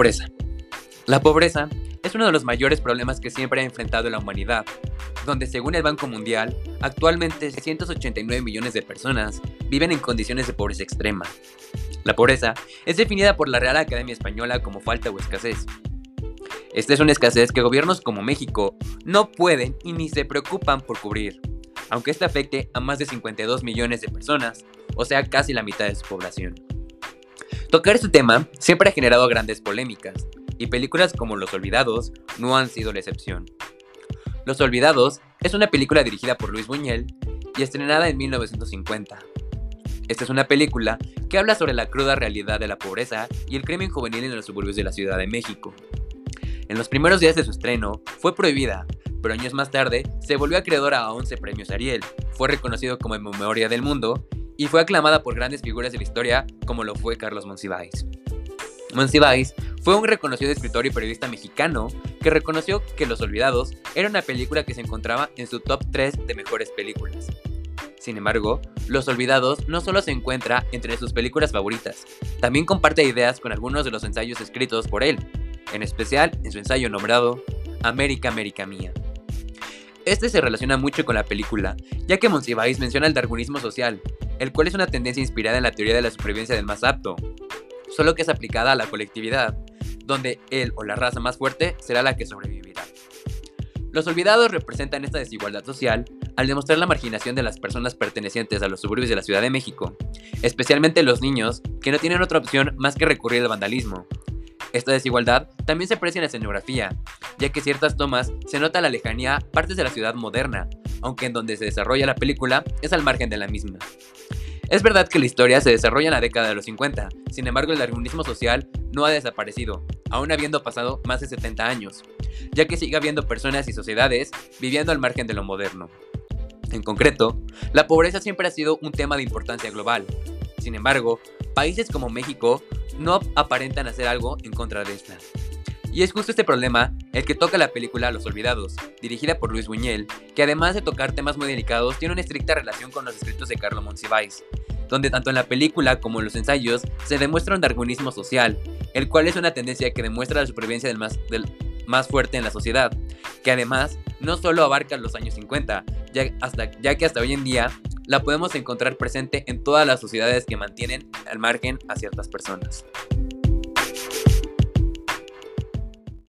Pobreza. La pobreza es uno de los mayores problemas que siempre ha enfrentado la humanidad, donde según el Banco Mundial, actualmente 689 millones de personas viven en condiciones de pobreza extrema. La pobreza es definida por la Real Academia Española como falta o escasez. Esta es una escasez que gobiernos como México no pueden y ni se preocupan por cubrir, aunque esta afecte a más de 52 millones de personas, o sea, casi la mitad de su población. Tocar este tema siempre ha generado grandes polémicas, y películas como Los Olvidados no han sido la excepción. Los Olvidados es una película dirigida por Luis Buñuel y estrenada en 1950. Esta es una película que habla sobre la cruda realidad de la pobreza y el crimen juvenil en los suburbios de la Ciudad de México. En los primeros días de su estreno fue prohibida, pero años más tarde se volvió acreedora a 11 premios Ariel, fue reconocido como memoria del mundo y fue aclamada por grandes figuras de la historia como lo fue Carlos Monsiváis. Monsiváis fue un reconocido escritor y periodista mexicano que reconoció que Los Olvidados era una película que se encontraba en su top 3 de mejores películas. Sin embargo, Los Olvidados no solo se encuentra entre sus películas favoritas, también comparte ideas con algunos de los ensayos escritos por él, en especial en su ensayo nombrado América, América Mía. Este se relaciona mucho con la película, ya que Monsiváis menciona el darwinismo social, el cual es una tendencia inspirada en la teoría de la supervivencia del más apto, solo que es aplicada a la colectividad, donde él o la raza más fuerte será la que sobrevivirá. Los olvidados representan esta desigualdad social al demostrar la marginación de las personas pertenecientes a los suburbios de la Ciudad de México, especialmente los niños que no tienen otra opción más que recurrir al vandalismo. Esta desigualdad también se aprecia en la escenografía, ya que ciertas tomas se nota la lejanía partes de la ciudad moderna, aunque en donde se desarrolla la película es al margen de la misma. Es verdad que la historia se desarrolla en la década de los 50, sin embargo el darwinismo social no ha desaparecido, aún habiendo pasado más de 70 años, ya que sigue habiendo personas y sociedades viviendo al margen de lo moderno. En concreto, la pobreza siempre ha sido un tema de importancia global. Sin embargo, países como México no aparentan hacer algo en contra de esta. Y es justo este problema el que toca la película Los Olvidados, dirigida por Luis Buñuel, que además de tocar temas muy delicados, tiene una estricta relación con los escritos de Carlo Monsiváis, donde tanto en la película como en los ensayos se demuestra un darwinismo social, el cual es una tendencia que demuestra la supervivencia del más, fuerte en la sociedad, que además no solo abarca los años 50, ya, ya que hasta hoy en día la podemos encontrar presente en todas las sociedades que mantienen al margen a ciertas personas.